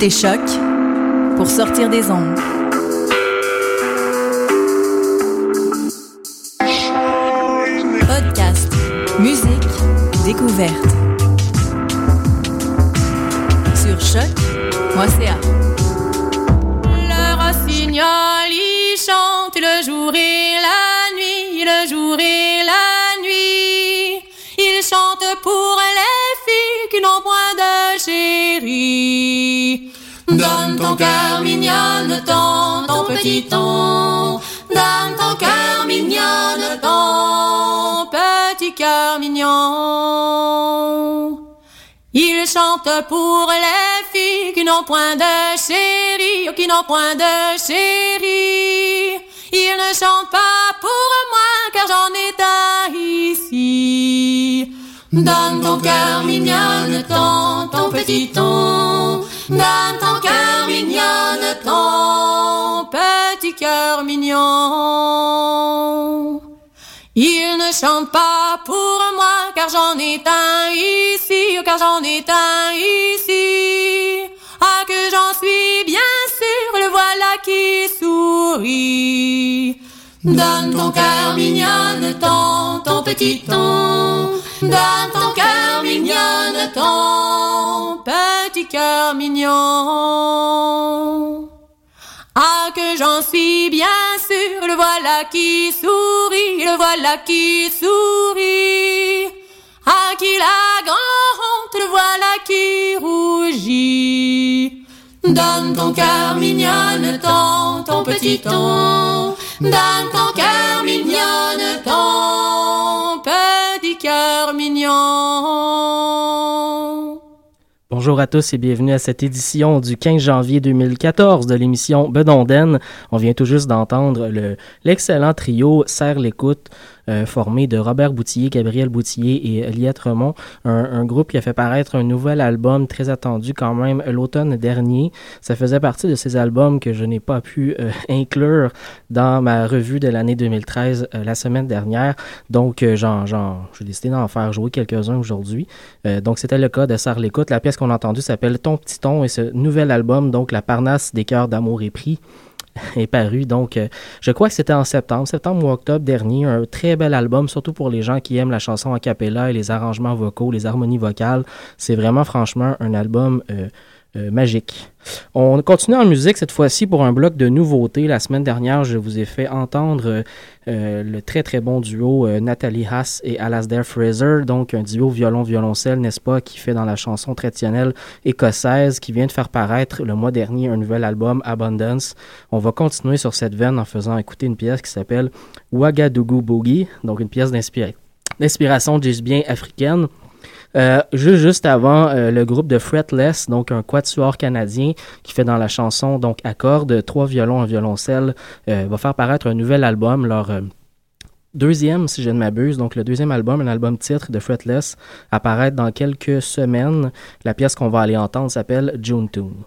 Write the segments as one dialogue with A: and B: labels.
A: Écoutez Choc pour sortir des ondes. Podcast, musique, découverte.
B: Petit. Donne ton cœur ton petit cœur mignon. Il chante pour les filles qui n'ont point de chéri, qui n'ont point de chéri. Il ne chante pas pour moi car j'en ai un ici. Donne ton cœur mignonne, ton, ton petit ton. Donne ton cœur mignonne, ton cœur mignon. Il ne chante pas pour moi car j'en ai un ici, car j'en ai un ici. Ah que j'en suis bien sûr, le voilà qui sourit. Donne ton cœur mignonne, ton, ton petit ton. Donne ton cœur mignonne, ton petit cœur mignon. Que j'en suis bien sûr, le voilà qui sourit, le voilà qui sourit. Ah qu'il a grand honte, le voilà qui rougit. Donne ton cœur mignonne, ton, ton petit ton. Donne ton cœur mignonne, ton petit cœur mignon.
C: Bonjour à tous et bienvenue à cette édition du 15 janvier 2014 de l'émission Bedonden. On vient tout juste d'entendre le- l'excellent trio Serre l'écoute formé de Robert Boutillier, Gabriel Boutillier et Eliette Remont, un, un groupe qui a fait paraître un nouvel album très attendu quand même l'automne dernier. Ça faisait partie de ces albums que je n'ai pas pu euh, inclure dans ma revue de l'année 2013 euh, la semaine dernière. Donc, euh, j'en, j'ai décidé d'en faire jouer quelques-uns aujourd'hui. Euh, donc, c'était le cas de l'écoute. La pièce qu'on a entendue s'appelle Ton petit ton et ce nouvel album, donc La Parnasse des cœurs d'amour et prix, est paru. Donc, euh, je crois que c'était en septembre, septembre ou octobre dernier. Un très bel album, surtout pour les gens qui aiment la chanson a cappella et les arrangements vocaux, les harmonies vocales. C'est vraiment, franchement, un album euh, euh, magique. On continue en musique cette fois-ci pour un bloc de nouveautés. La semaine dernière, je vous ai fait entendre euh, euh, le très très bon duo euh, Nathalie Haas et Alasdair Fraser, donc un duo violon-violoncelle, n'est-ce pas, qui fait dans la chanson traditionnelle écossaise, qui vient de faire paraître le mois dernier un nouvel album, Abundance. On va continuer sur cette veine en faisant écouter une pièce qui s'appelle Ouagadougou Boogie, donc une pièce d'inspira- d'inspiration bien africaine. Euh, juste, juste avant, euh, le groupe de Fretless, donc un quatuor canadien qui fait dans la chanson donc accorde trois violons, un violoncelle, euh, va faire paraître un nouvel album, leur deuxième, si je ne m'abuse, donc le deuxième album, un album titre de Fretless, apparaître dans quelques semaines. La pièce qu'on va aller entendre s'appelle June Tune.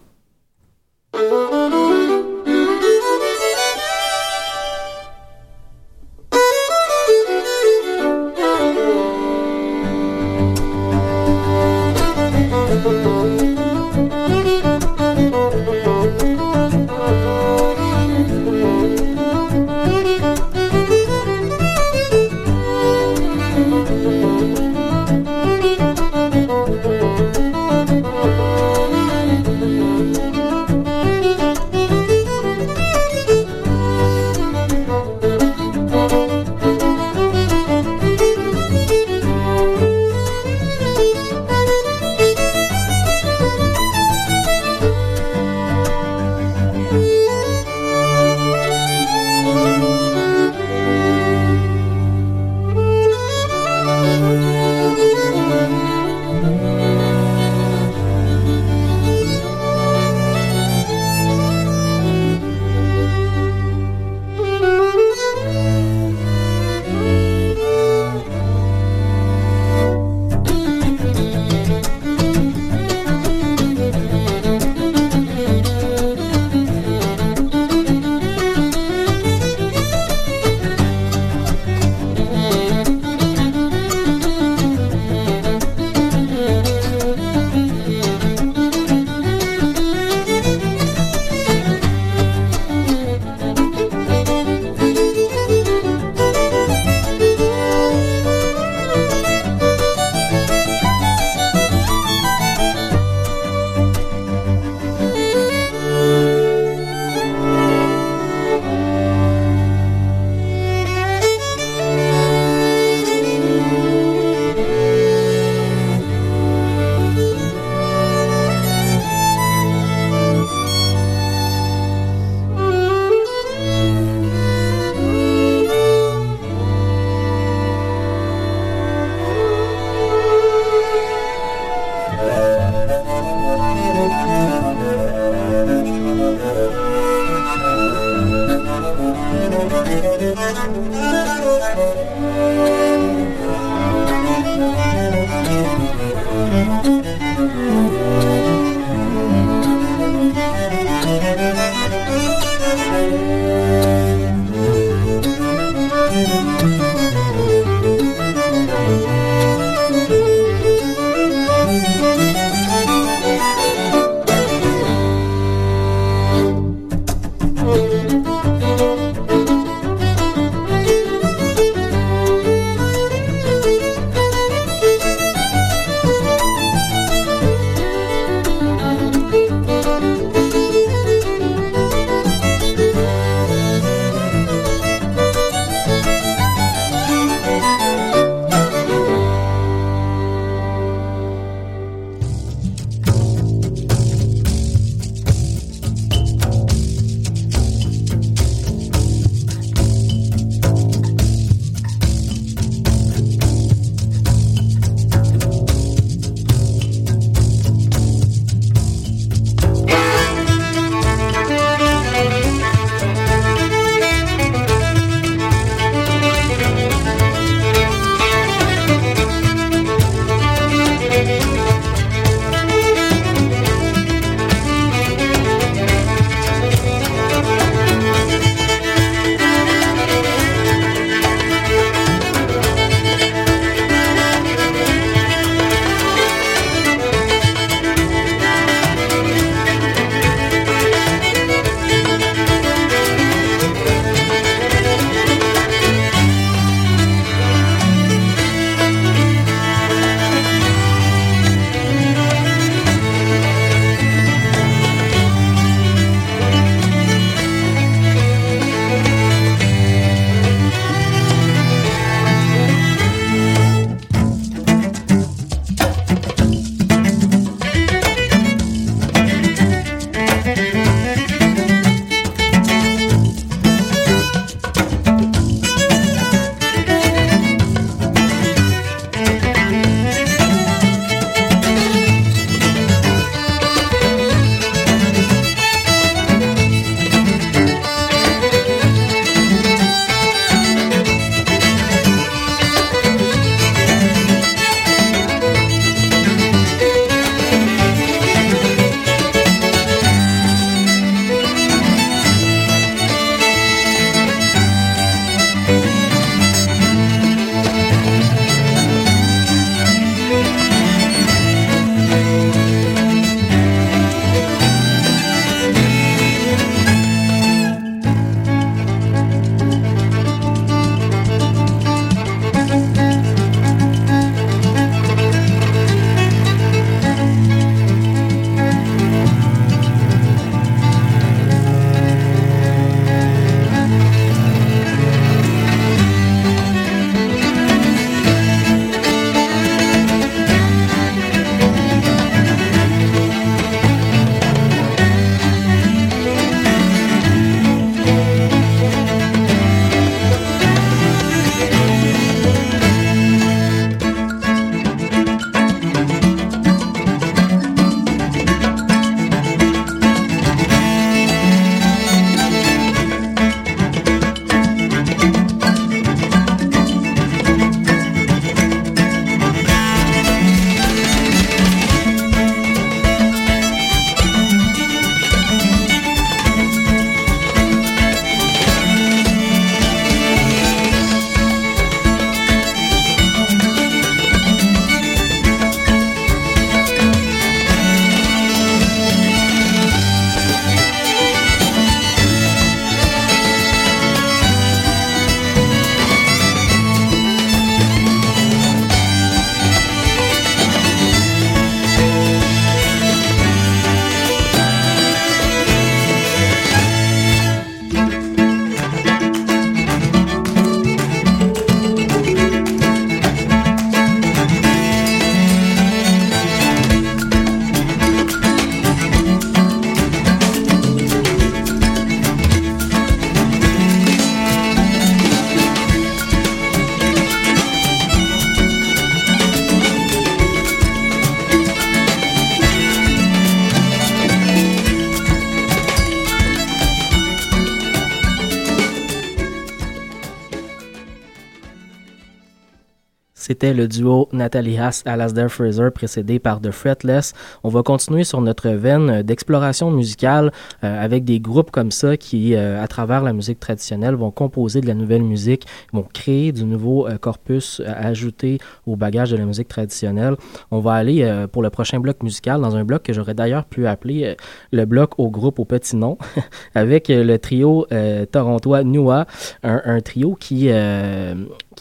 C: C'était le duo Nathalie Haas Alasdair Fraser précédé par The Fretless. On va continuer sur notre veine d'exploration musicale euh, avec des groupes comme ça qui, euh, à travers la musique traditionnelle, vont composer de la nouvelle musique, vont créer du nouveau euh, corpus à ajouter au bagage de la musique traditionnelle. On va aller pour le prochain bloc musical dans un bloc que j'aurais d'ailleurs pu appeler le bloc au groupe au petit nom, avec le trio torontois Nua, un trio qui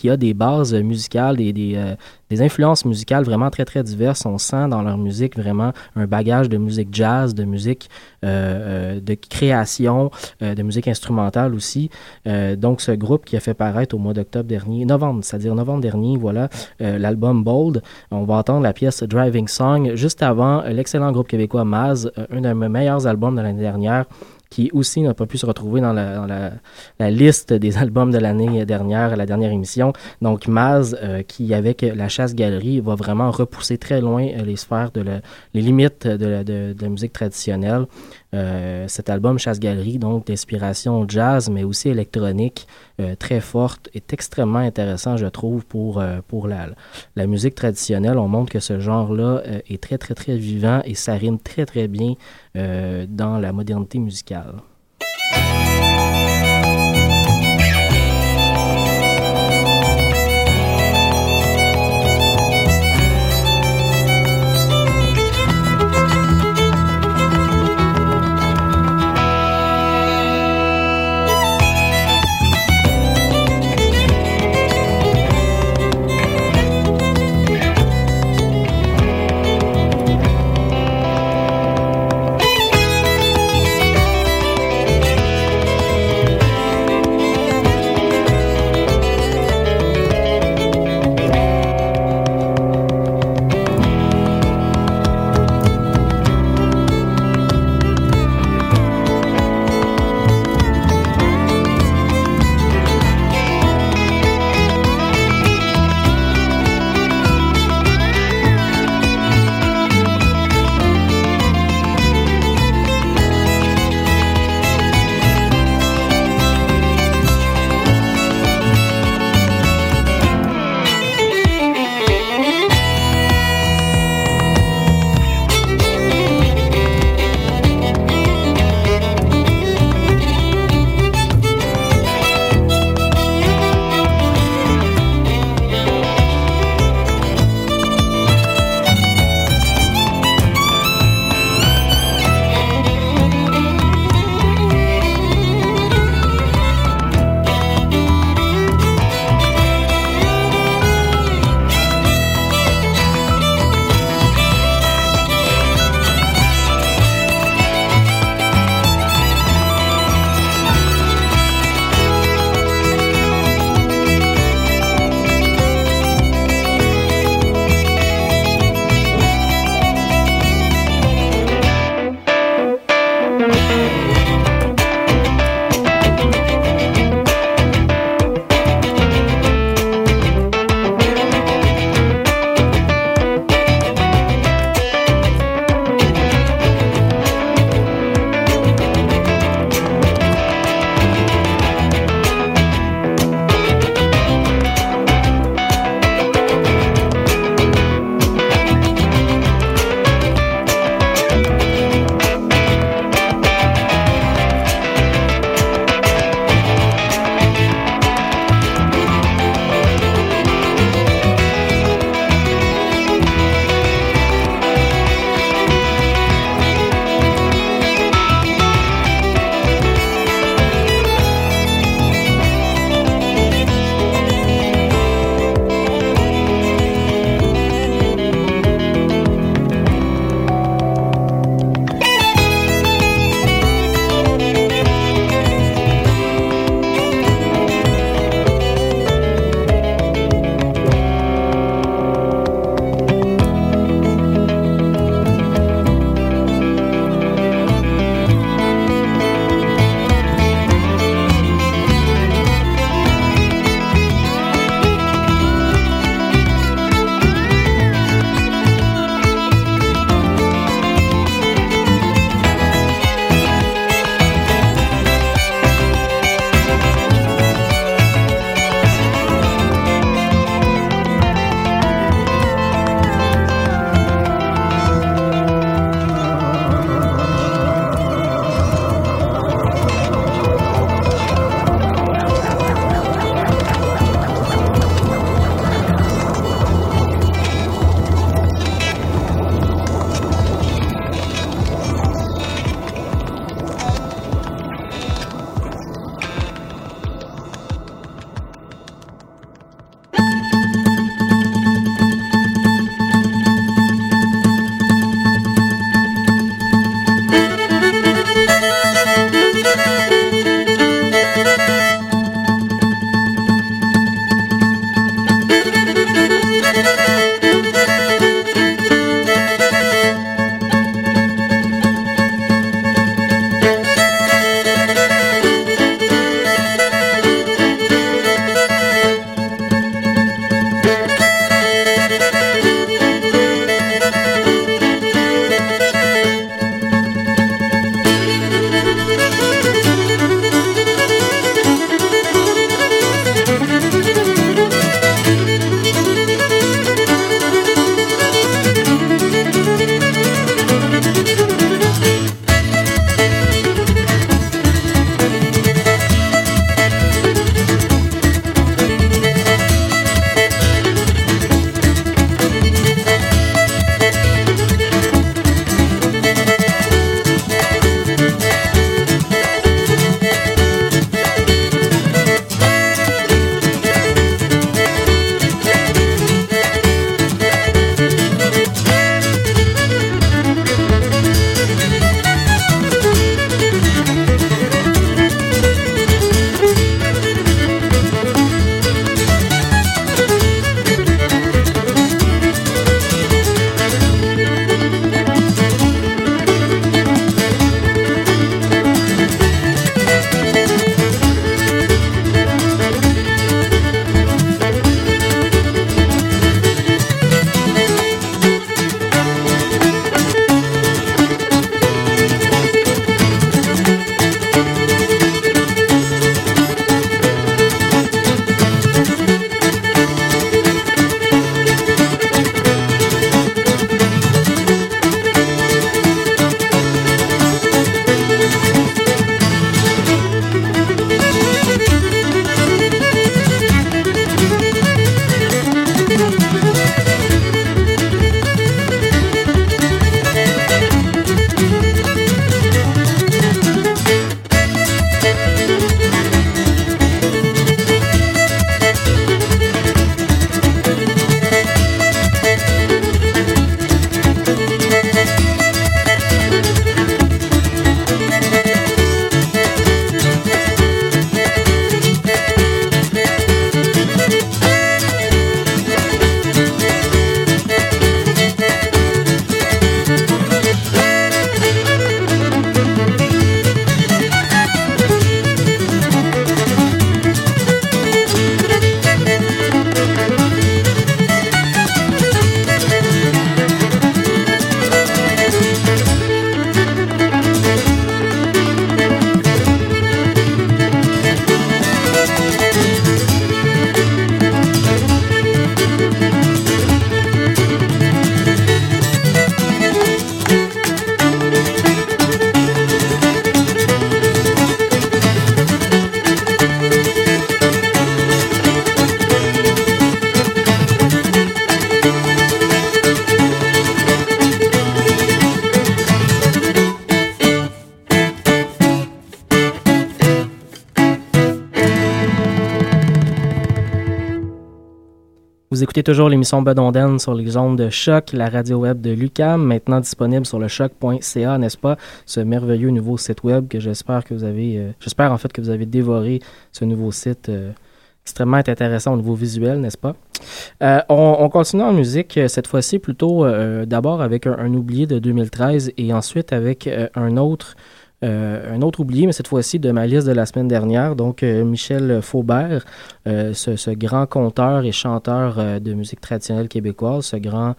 C: qui a des bases musicales, des, euh, des, influences musicales vraiment très, très diverses. On sent dans leur musique vraiment un bagage de musique jazz, de musique euh, euh de création, de musique instrumentale aussi. donc, ce groupe qui a fait paraître au mois d'octobre dernier, novembre, c'est-à-dire novembre dernier, voilà, l'album Bold. On va entendre la pièce Driving Song juste avant l'excellent groupe québécois Maz, un de mes meilleurs albums de l'année dernière qui aussi n'a pas pu se retrouver dans la, dans la, la liste des albums de l'année dernière, la dernière émission. Donc Maz, euh, qui avec la chasse-galerie va vraiment repousser très loin euh, les sphères de la, les limites de la, de, de la musique traditionnelle. Euh, cet album Chasse-Galerie, donc d'inspiration jazz, mais aussi électronique, euh, très forte, est extrêmement intéressant, je trouve, pour, euh, pour la, la musique traditionnelle. On montre que ce genre-là est très, très, très vivant et ça très, très bien dans la modernité musicale. Toujours l'émission Bedonden sur les ondes de choc, la radio web de Lucam, maintenant disponible sur le choc.ca, n'est-ce pas? Ce merveilleux nouveau site web que j'espère que vous avez, euh, j'espère en fait que vous avez dévoré ce nouveau site euh, extrêmement intéressant au niveau visuel, n'est-ce pas? Euh, on, continue en musique, cette fois-ci plutôt d'abord avec un, un, oublié de 2013 et ensuite avec un autre euh, un autre oublié, mais cette fois-ci de ma liste de la semaine dernière, donc euh, Michel Faubert, euh, ce, grand conteur et chanteur de musique traditionnelle québécoise, ce grand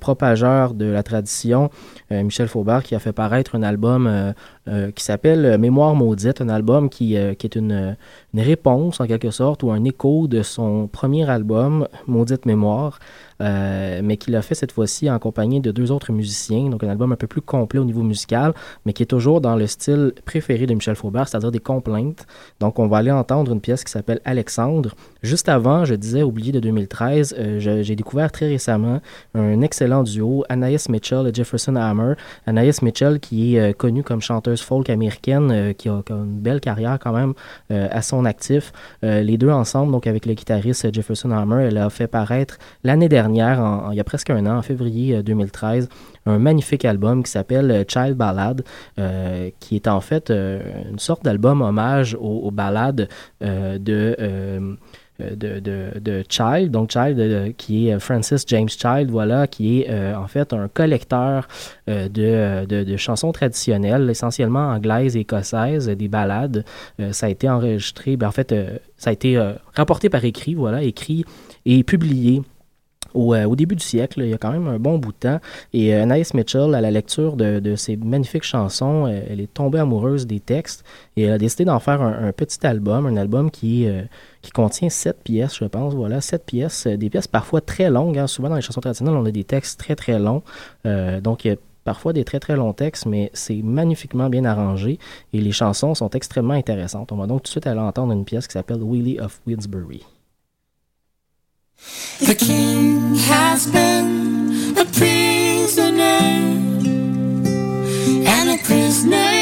C: propageur de la tradition, Michel Faubert, qui a fait paraître un album qui s'appelle Mémoire maudite, un album qui, est une, une, réponse en quelque sorte ou un écho de son premier album, Maudite Mémoire. Euh, mais qu'il a fait cette fois-ci en compagnie de deux autres musiciens, donc un album un peu plus complet au niveau musical, mais qui est toujours dans le style préféré de Michel Faubert, c'est-à-dire des complaintes. Donc on va aller entendre une pièce qui s'appelle Alexandre. Juste avant, je disais, oublié de 2013, euh, j'ai découvert très récemment un excellent duo, Anaïs Mitchell et Jefferson Hammer. Anaïs Mitchell qui est euh, connue comme chanteuse folk américaine, qui, a, une belle carrière quand même à son actif. les deux ensemble, donc avec le guitariste Jefferson Hammer, elle a fait paraître l'année dernière il y a presque un an, en février 2013, euh, un magnifique album qui s'appelle euh, Child Ballad, euh, qui est en fait une sorte d'album hommage aux, ballades de... De, Child, donc Child qui est Francis James Child, voilà, qui est en fait un collecteur de, chansons traditionnelles, essentiellement anglaises et écossaises, des ballades. ça a été enregistré, ben, en fait, ça a été rapporté par écrit, voilà, écrit et publié euh, au, début du siècle, il y a quand même un bon bout de temps. Et euh, Anaïs Mitchell, à la lecture de, de ces magnifiques chansons, euh, elle est tombée amoureuse des textes et elle a décidé d'en faire un, petit album, un album qui, qui contient sept pièces, je pense. Voilà, sept pièces, des pièces parfois très longues. Hein. Souvent dans les chansons traditionnelles, on a des textes très très longs. donc il y a parfois des très très longs textes, mais c'est magnifiquement bien arrangé et les chansons sont extrêmement intéressantes. On va donc tout de suite aller entendre une pièce qui s'appelle Willie of Winsbury.
D: The king has been a prisoner, and a prisoner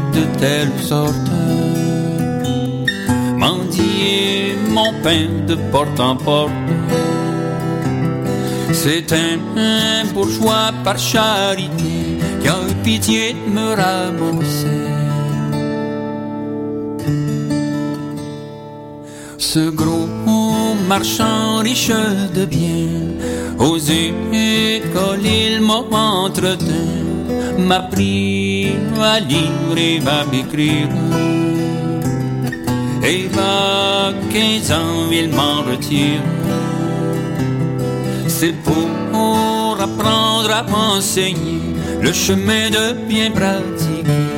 E: telle sorte. Mendier mon pain de porte en porte. C'est un bourgeois par charité qui a eu pitié de me ramasser. Ce gros marchand riche de biens, aux écoles il m'a entretenu m'a pris à lire et va m'écrire. Et va 15 ans, il m'en retire. C'est pour apprendre à m'enseigner le chemin de bien pratiquer.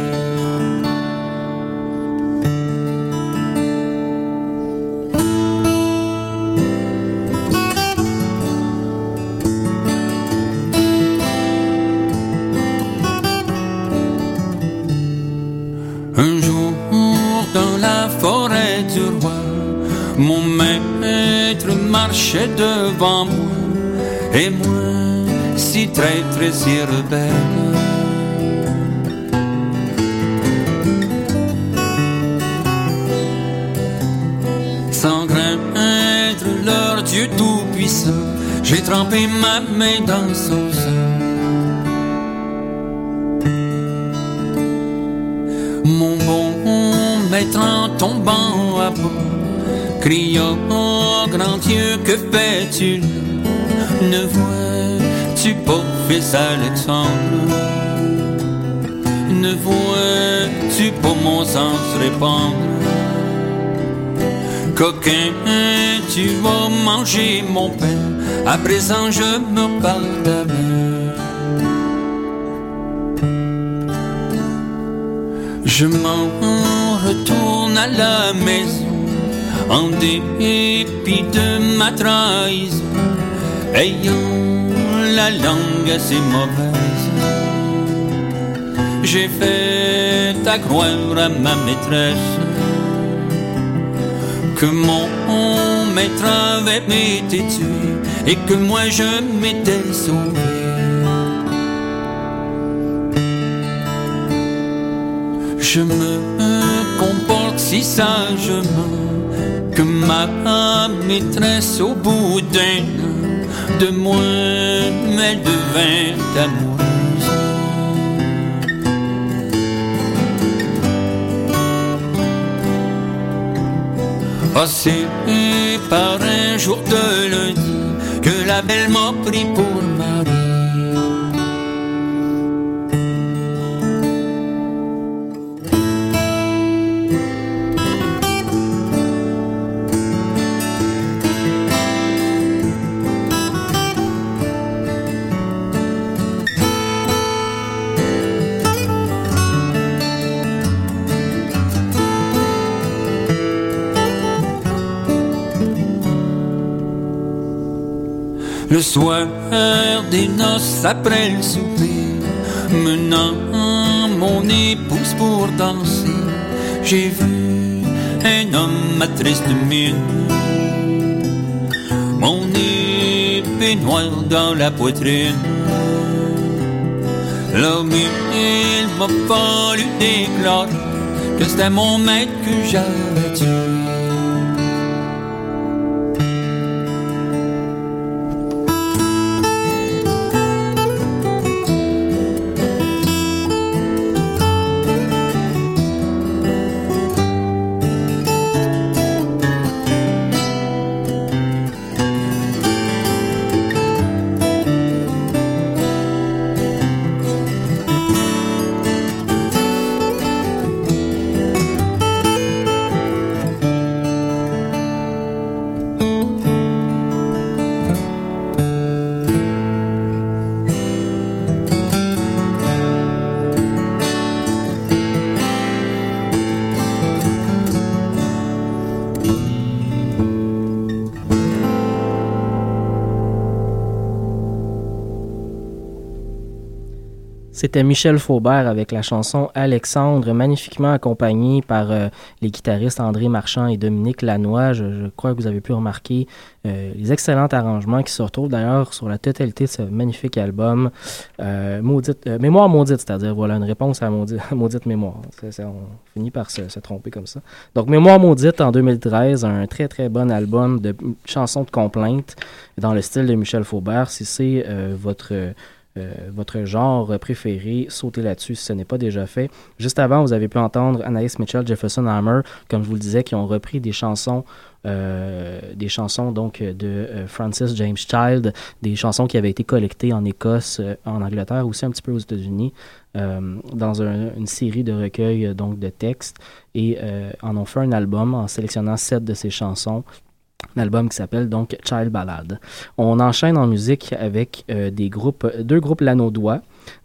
E: Devant moi, et moi, si très très si rebelle. Sans craindre leur Dieu tout-puissant, j'ai trempé ma main dans son sang. Mon bon maître en tombant criant oh grand Dieu, que fais-tu? Ne vois-tu pas, fils Alexandre? Ne vois-tu pas mon sang se répandre? Coquin, tu vas manger mon pain, à présent je me parle d'abord. Je m'en retourne à la maison en dépit de ma trahison, ayant la langue assez mauvaise. J'ai fait à croire à ma maîtresse que mon maître avait été tué et que moi je m'étais sauvé. Je me comporte si sagement que ma maîtresse au bout d'un de moi mais devint amoureuse. Oh, par un jour de lundi que la belle m'a pris pour mari. Le soir des noces après le souper, menant mon épouse pour danser, j'ai vu un homme à triste mine, mon épée noire dans la poitrine. L'homme, il m'a fallu déclarer que c'était mon maître que j'avais tué.
C: C'était Michel Faubert avec la chanson Alexandre, magnifiquement accompagnée par euh, les guitaristes André Marchand et Dominique Lanois. Je, crois que vous avez pu remarquer euh, les excellents arrangements qui se retrouvent d'ailleurs sur la totalité de ce magnifique album. Euh, mémoire maudite, c'est-à-dire voilà une réponse à maudite, mémoire. on finit par se, se, tromper comme ça. Donc Mémoire maudite en 2013, un très très bon album de chansons de complainte dans le style de Michel Faubert. Si c'est votre votre genre préféré, sautez là-dessus si ce n'est pas déjà fait. Juste avant, vous avez pu entendre Anaïs Mitchell, Jefferson Hammer, comme je vous le disais, qui ont repris des chansons euh, des chansons de euh, Francis James Child, des chansons qui avaient été collectées en Écosse, en Angleterre, aussi un petit peu aux États-Unis, dans une série de recueils de textes, et en ont fait un album en sélectionnant sept de ces chansons un album qui s'appelle donc Child Ballad. On enchaîne en musique avec euh, des groupes, deux groupes.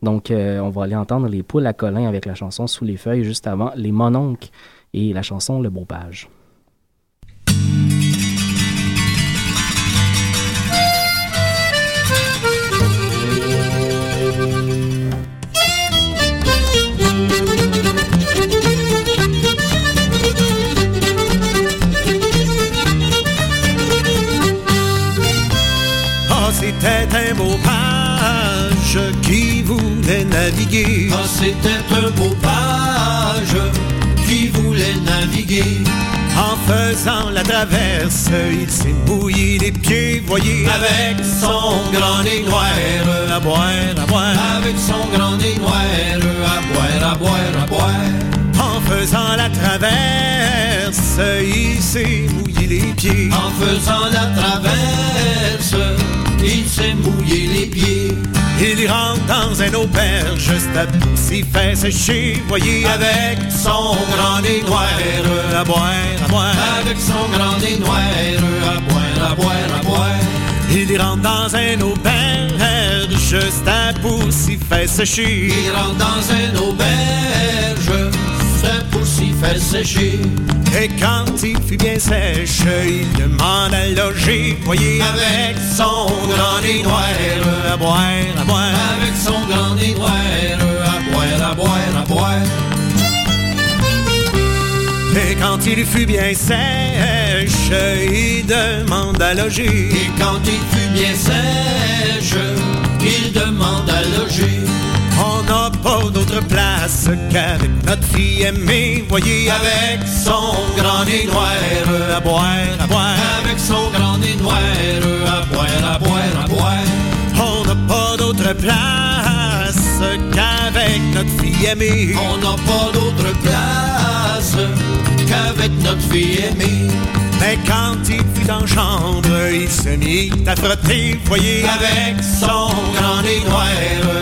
C: Donc, euh, on va aller entendre les poules à Colin avec la chanson Sous les feuilles, juste avant les mononcles et la chanson Le Beau.
F: Naviguer.
G: Ah, c'était un beau page qui voulait naviguer.
F: En faisant la traverse, il s'est mouillé les pieds, voyez.
G: Avec son grand nez noir,
F: à boire, à boire.
G: Avec son grand nez noir, à boire, à boire, à boire.
F: En faisant la traverse, il s'est mouillé les pieds.
G: En faisant la traverse, il s'est mouillé les pieds.
F: Il rentre dans un auberge, juste à s'y fait sécher, voyez,
G: avec son grand nez noir,
F: à boire, à boire,
G: avec son grand nez noir, à boire, à boire, à boire.
F: Il rentre dans un auberge, juste à pour s'y fait sécher.
G: Il rentre dans un auberge, c'est pour s'y faire sécher.
F: Et quand il fut bien sèche, il demande voyez, avec son grand nez noir, à boire, à boire.
G: Avec son grand nez noir, à boire, à boire, à boire.
F: Et quand il fut bien sèche, il demande à loger.
G: Et quand il fut bien sèche, il demande à loger.
F: On n'a pas d'autre place qu'avec notre fille aimée, voyez, avec son grand nez noir, à boire, à boire.
G: Avec son grand nez noir, à boire, à boire, à boire.
F: On n'a pas d'autre place qu'avec notre fille aimée.
G: On n'a pas d'autre place qu'avec notre fille aimée.
F: Mais quand il fut en chambre, il se mit à frotter, voyez, avec son grand nez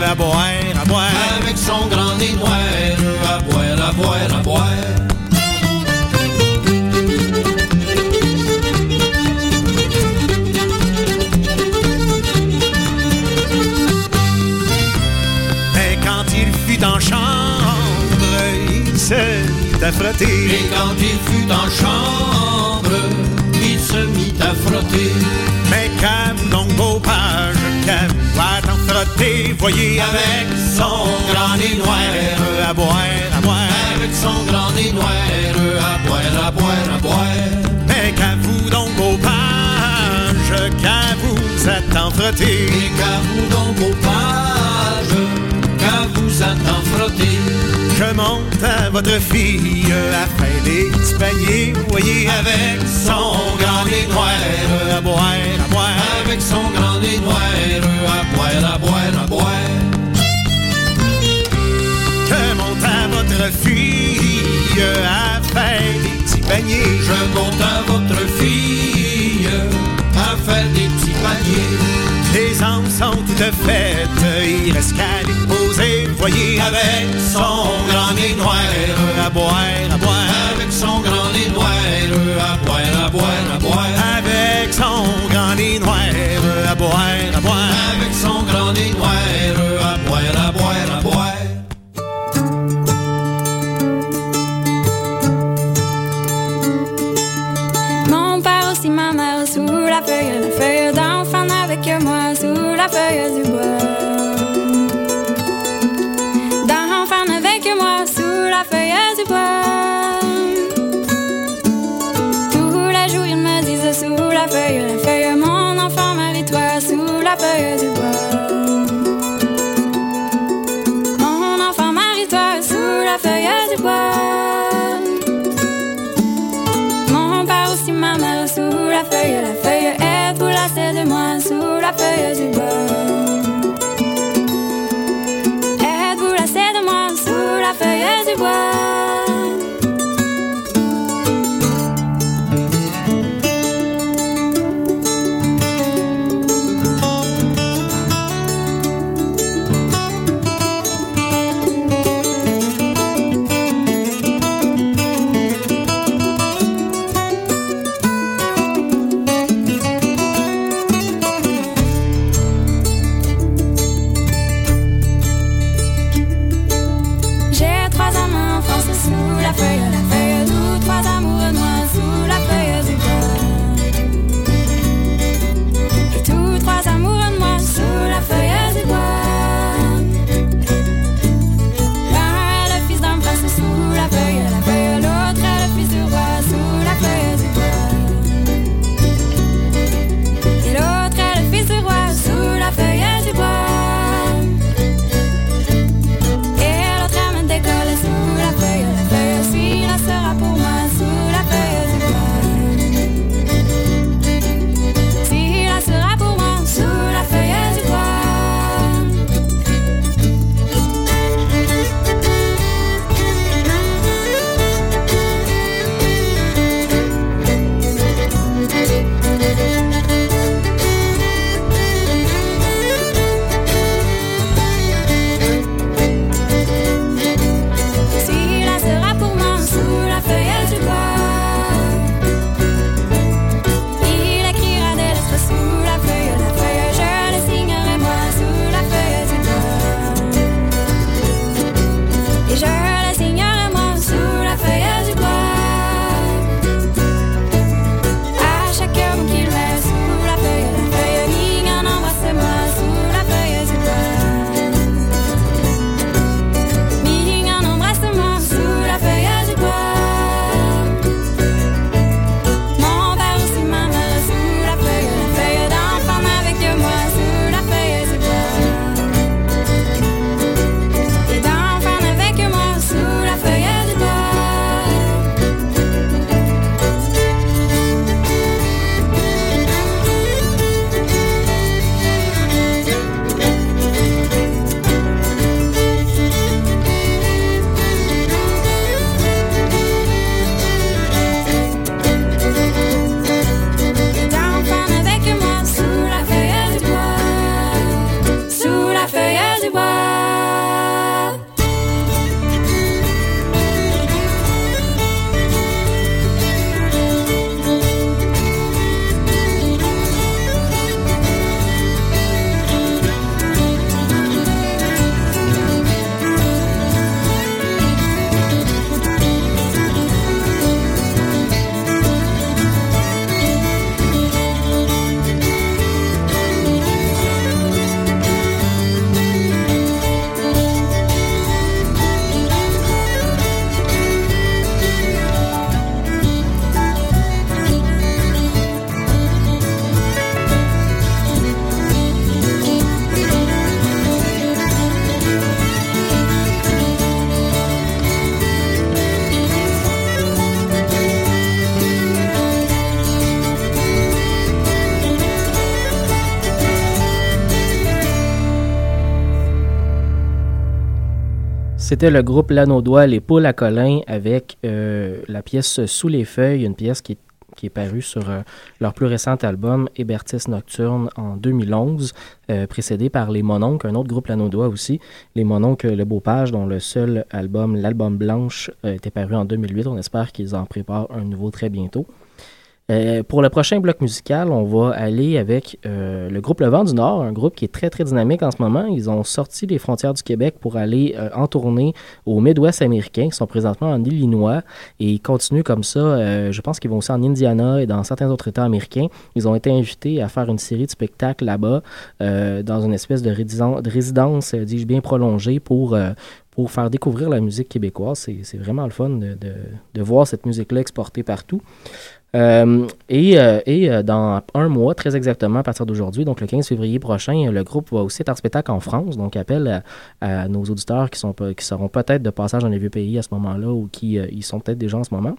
F: à boire, à boire.
G: Avec son grand nez noir, à boire, à boire, à boire.
F: À frotter.
G: Et quand il fut en chambre, il se mit à frotter.
F: Mais qu'à donc beau page, qu'à va t'en frotter, voyez, avec son grand nez noir, à boire, à boire.
G: Avec son grand nez noir, à boire, à boire, à boire.
F: Mais qu'à vous donc beau page, qu'à vous êtes en frotter.
G: Et qu'à vous donc qu'à vous attend frotter.
F: Monte à votre fille à faire des petits paniers, voyez, avec son grand nez à boire, à boire.
G: Avec son grand nez à boire, à boire, à boire.
F: Je monte à votre fille à faire des petits paniers.
G: Je monte à votre fille à faire des petits paniers.
F: Les âmes sont toutes faites, il reste qu'à poser, voyez, avec son grand nez noir, à boire, à boire.
G: Avec son grand nez noir, à boire, à boire, à boire.
F: Avec son grand nez noir, à boire, à boire.
G: Avec son grand nez noir, à boire, à boire, à boire.
H: Mon père aussi, ma mère sous la feuille, la feuille d'enfant avec moi sous la feuille feuille, la feuille est tout lassée de moi sous la feuille du bois.
C: C'était le groupe Lanaudois, Les Poules à Colin, avec euh, la pièce Sous les feuilles, une pièce qui est, parue sur euh, leur plus récent album, Hébertis Nocturne, en 2011, euh, précédé par Les Mononcles, un autre groupe Lanaudois aussi. Les Mononcles, Le Beau Page, dont le seul album, l'album Blanche, était paru en 2008. On espère qu'ils en préparent un nouveau très bientôt. Euh, pour le prochain bloc musical, on va aller avec euh, le groupe Le Vent du Nord, un groupe qui est très très dynamique en ce moment. Ils ont sorti les frontières du Québec pour aller euh, en tournée au Midwest américain. Ils sont présentement en Illinois et ils continuent comme ça. je pense qu'ils vont aussi en Indiana et dans certains autres États américains. Ils ont été invités à faire une série de spectacles là-bas dans une espèce de, de résidence, dis-je bien prolongée, pour pour faire découvrir la musique québécoise. C'est vraiment le fun de, de, de voir cette musique-là exportée partout. Euh, et, euh, et euh, dans un mois, très exactement à partir d'aujourd'hui, donc le 15 février prochain, le groupe va aussi être en spectacle en France. Donc, appel à, nos auditeurs qui, sont, qui seront peut-être de passage dans les vieux pays à ce moment-là ou qui ils sont peut-être déjà en ce moment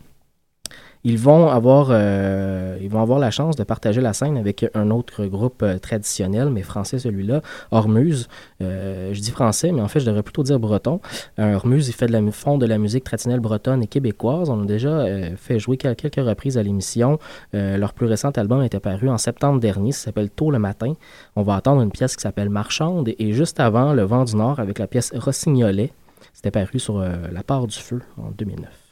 C: ils vont avoir, euh, ils vont avoir la chance de partager la scène avec un autre groupe euh, traditionnel, mais français celui-là, Hormuz. Euh, je dis français, mais en fait, je devrais plutôt dire breton. Hormuz, il fait de la, fond de la musique traditionnelle bretonne et québécoise. On a déjà fait jouer quelques reprises à l'émission. leur plus récent album est apparu en septembre dernier. Ça s'appelle Tôt le matin. On va attendre une pièce qui s'appelle Marchande. Et juste avant, Le vent du Nord avec la pièce Rossignolet. C'était paru sur La part du feu en 2009.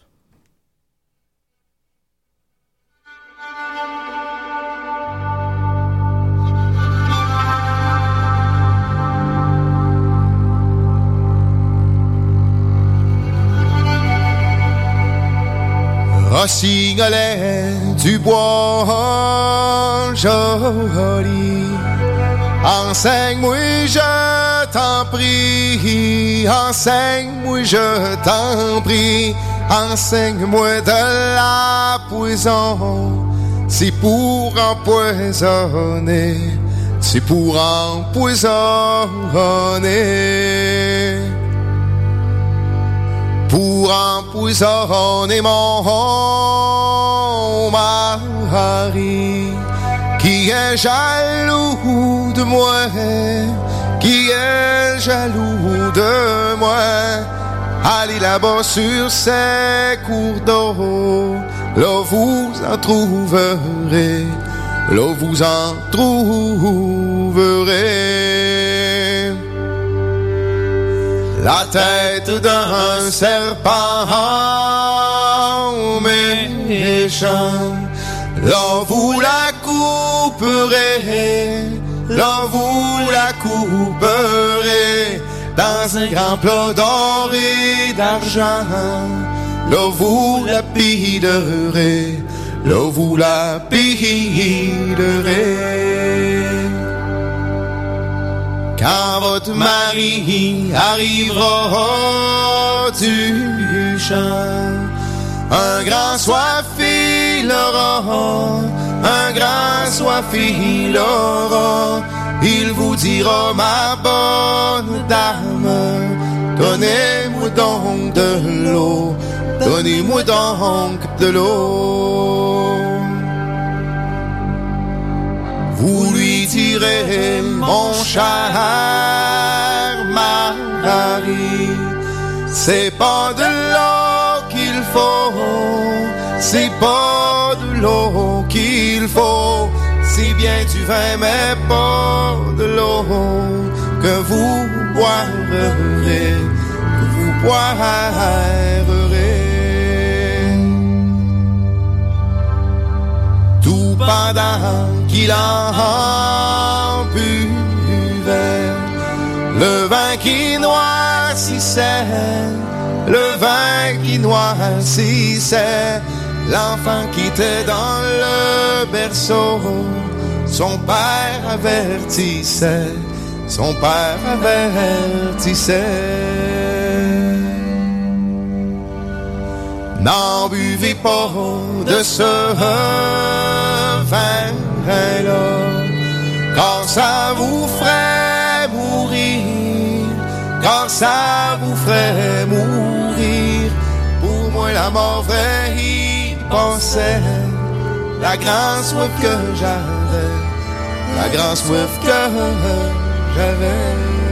I: Rossignolet du bois joli. Enseigne-moi, je t'en prie, enseigne-moi, je t'en prie, enseigne-moi de la poison, c'est pour empoisonner, c'est pour empoisonner pour empoisonner mon mari qui est jaloux de moi, qui est jaloux de moi. Allez là-bas sur ces cours d'eau, là vous en trouverez, là vous en trouverez la tête d'un serpent méchant. Là vous la couperez, là vous la couperez dans un grand plat d'or et d'argent. Là vous la piderez, là vous la piderez. Quand votre mari arrivera du champ, un grand soif il aura, un grand soif il aura, il vous dira ma bonne dame, donnez-moi donc de l'eau, donnez-moi donc de l'eau. Vous lui direz, mon cher mari, c'est pas de l'eau qu'il faut, c'est pas de l'eau qu'il faut, si bien du vin, mais pas de l'eau que vous boirez, que vous boirez. Pendant qu'il en buvait. Le vin qui noircissait, le vin qui noircissait, l'enfant qui était dans le berceau, son père avertissait, son père avertissait. N'en buvez pas de ce car ça vous ferait mourir, car ça vous ferait mourir. Pour moi, la mort vraie y pensait, la grande soif que j'avais, la grande soif que j'avais.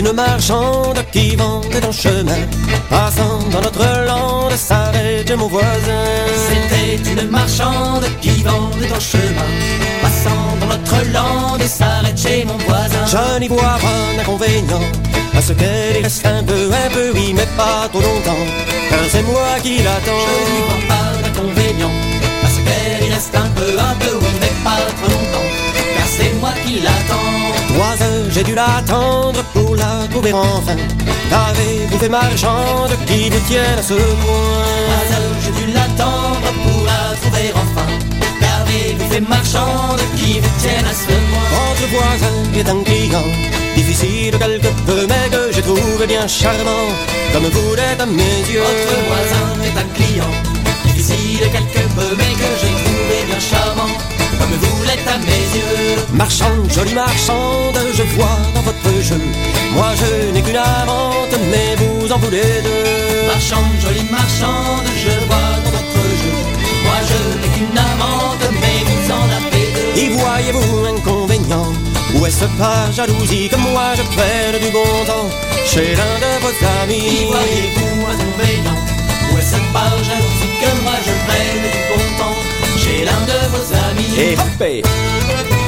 J: Une marchande qui vendait en chemin. Passant dans notre lande, s'arrête mon voisin.
G: C'était une marchande qui vendait en chemin. Passant dans notre lande, s'arrête chez mon voisin.
J: Je n'y vois pas d'inconvénient à ce qu'elle y reste un peu, un peu, oui, mais pas trop longtemps. Car c'est moi qui l'attends.
G: Je n'y vois pas d'inconvénient à ce qu'elle y reste un peu, un peu, oui, mais pas trop longtemps. Moi qui l'attends.
J: Trois heures, j'ai dû l'attendre pour la trouver enfin. Qu'avez-vous fait marchande qui vous tienne à ce point?
G: Trois heures, j'ai dû l'attendre pour la trouver enfin. Qu'avez-vous fait marchande qui vous tienne à ce point?
J: Votre voisin est un client, difficile quelque peu, mais que j'ai trouvé bien charmant, comme vous l'êtes à mes yeux.
G: Votre voisin est un client, difficile quelque peu, mais que j'ai trouvé bien charmant, comme vous l'êtes à mes yeux.
J: Marchande, jolie marchande, je vois dans votre jeu. Moi je n'ai qu'une amante, mais vous en voulez deux.
G: Marchande, jolie marchande, je vois dans votre jeu. Moi je n'ai qu'une amante, mais vous en avez deux.
J: Y voyez-vous inconvénient Ou est-ce pas jalousie que moi je prenne du bon temps? Chez l'un de vos
G: Y
J: amis
G: voyez-vous inconvénient Ou est-ce pas jalousie que moi je prenne du bon temps? Chez l'un de vos amis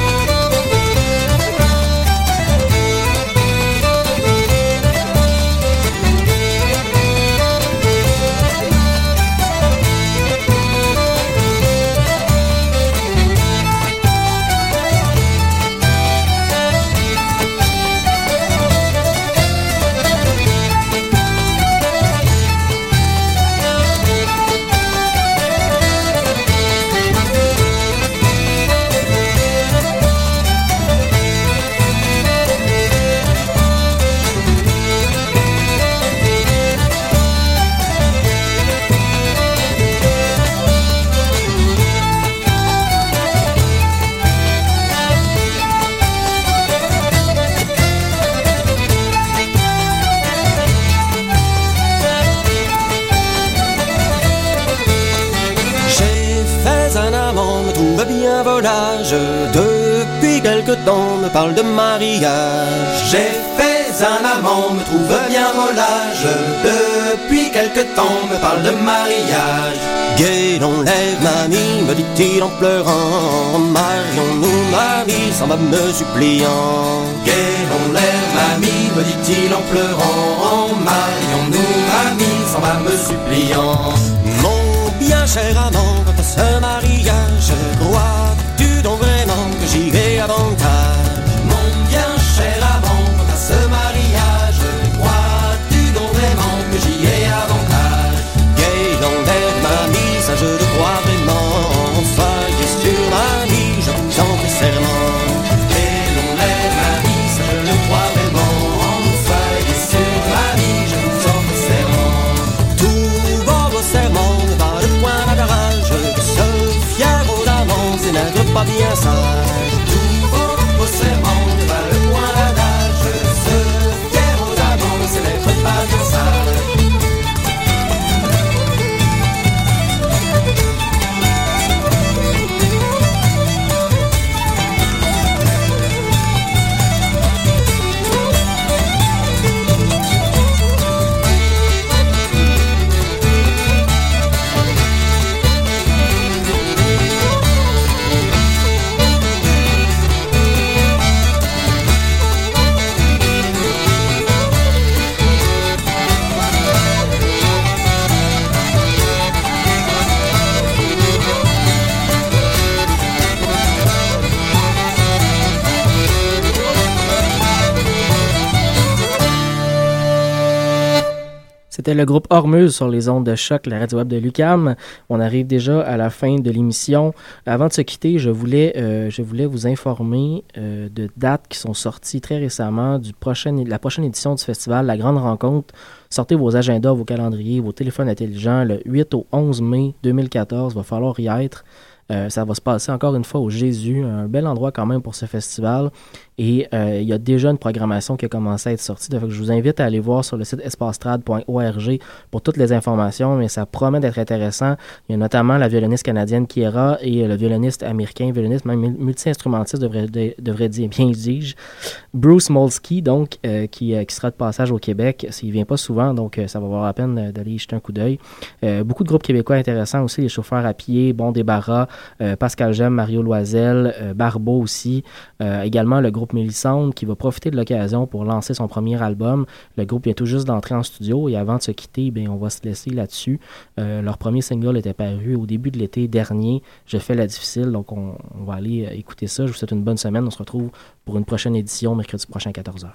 J: Depuis quelque temps, me parle de mariage.
G: J'ai fait un amant, me trouve bien volage. Depuis quelque temps, me parle de mariage.
J: Gai lève, mamie, me dit-il en pleurant. Marions-nous, mamie, s'en va me suppliant.
G: Gai l'air, mamie, me dit-il en pleurant. Marions-nous, mamie, s'en va me suppliant.
J: Mon bien cher amant, quant à c'est n'être
C: C'était le groupe Hormuz sur les ondes de choc, la radio web de Lucam. On arrive déjà à la fin de l'émission. Avant de se quitter, je voulais, euh, je voulais vous informer euh, de dates qui sont sorties très récemment du la prochaine édition du festival, la Grande Rencontre. Sortez vos agendas, vos calendriers, vos téléphones intelligents. Le 8 au 11 mai 2014, va falloir y être. Euh, ça va se passer encore une fois au Jésus, un bel endroit quand même pour ce festival. Et euh, il y a déjà une programmation qui a commencé à être sortie. Donc, je vous invite à aller voir sur le site espastrad.org pour toutes les informations, mais ça promet d'être intéressant. Il y a notamment la violoniste canadienne Kiera et le violoniste américain, violoniste même multi-instrumentiste, devrait, devrait dire, bien dis-je, Bruce Molsky, donc, euh, qui, qui, sera de passage au Québec. Il vient pas souvent, donc ça va valoir la peine d'aller y jeter un coup d'œil. beaucoup de groupes québécois intéressants aussi, les chauffeurs à pied, Bon Débarras, Pascal Gem, Mario Loisel, Barbeau aussi, également le groupe groupe qui va profiter de l'occasion pour lancer son premier album. Le groupe vient tout juste d'entrer en studio et avant de se quitter, bien, on va se laisser là-dessus. Euh, leur premier single était paru au début de l'été dernier. Je fais la difficile, donc on, on va aller euh, écouter ça. Je vous souhaite une bonne semaine. On se retrouve pour une prochaine édition mercredi prochain à 14h.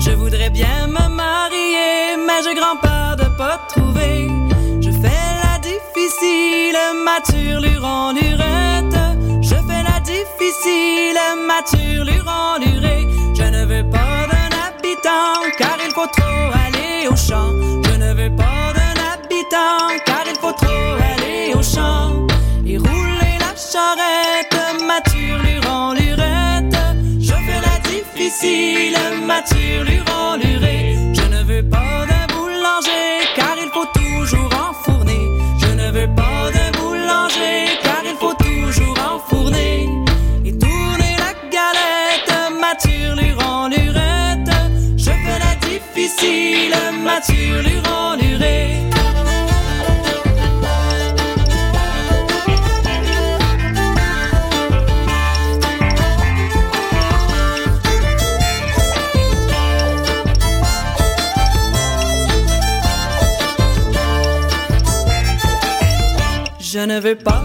K: Je voudrais bien me marier, mais j'ai grand-peur de pas trouver. Je fais la difficile, mature, en lurette. Je fais la difficile, mature, en lurette. Je ne veux pas d'un habitant, car il faut trop aller au champ. La difficile, mature, luré. Je Veux pas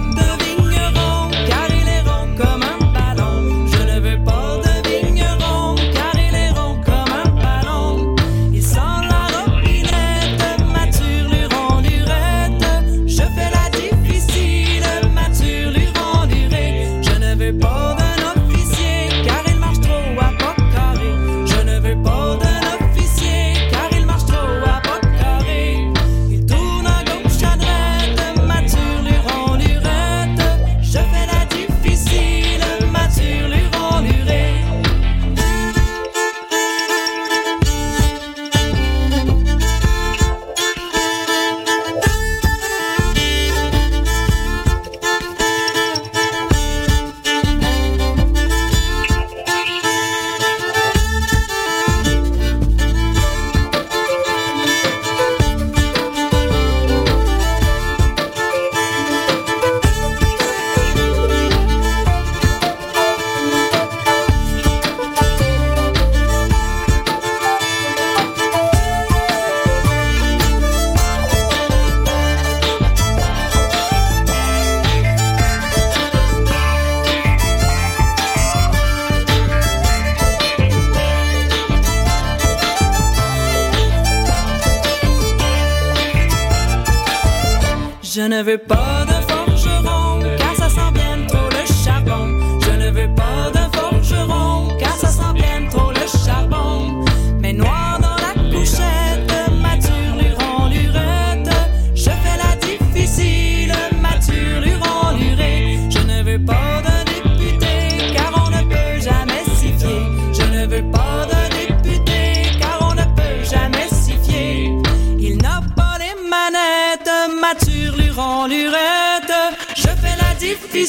K: Je ne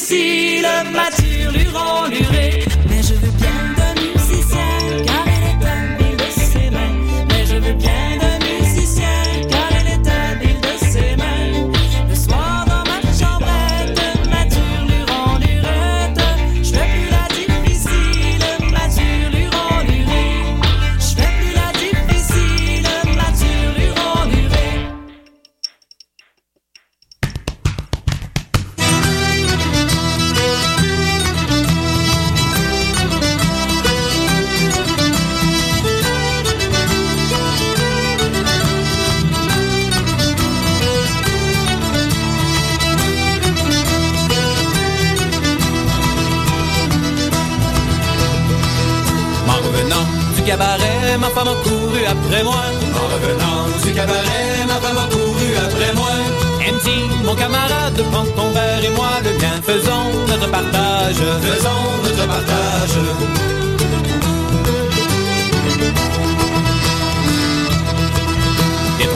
K: difficile, mature, luron,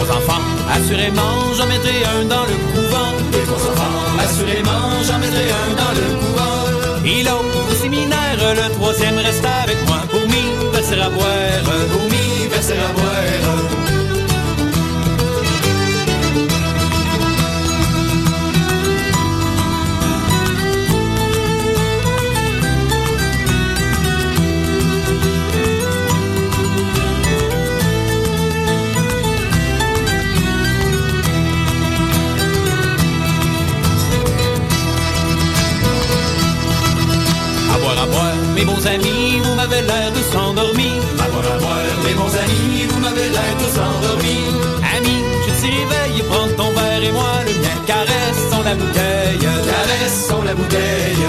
L: trois enfants, assurément, j'en mettrai un dans le couvent.
M: Les trois enfants, assurément, j'en mettrai un dans le couvent.
L: L'autre au séminaire, le troisième reste avec moi pour verser à boire.
M: Pour m'y verser
L: à boire. Mes bons amis, vous m'avez l'air de s'endormir.
M: À boire, à boire, mes bons amis, vous m'avez l'air tous endormis.
L: Ami, je te réveille, prends ton verre et moi le mien. Caressons la bouteille.
M: Caressons la bouteille.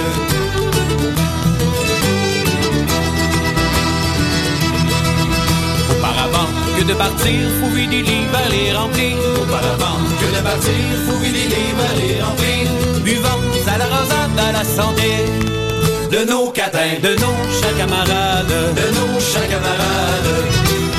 L: Auparavant que de partir, faut vider les verres les remplir.
M: Auparavant que de partir, faut vider les verres et remplir.
L: Buvons à la rosade, à la santé
M: De nos catins,
L: de nos chers camarades.
M: de nos chers camarades.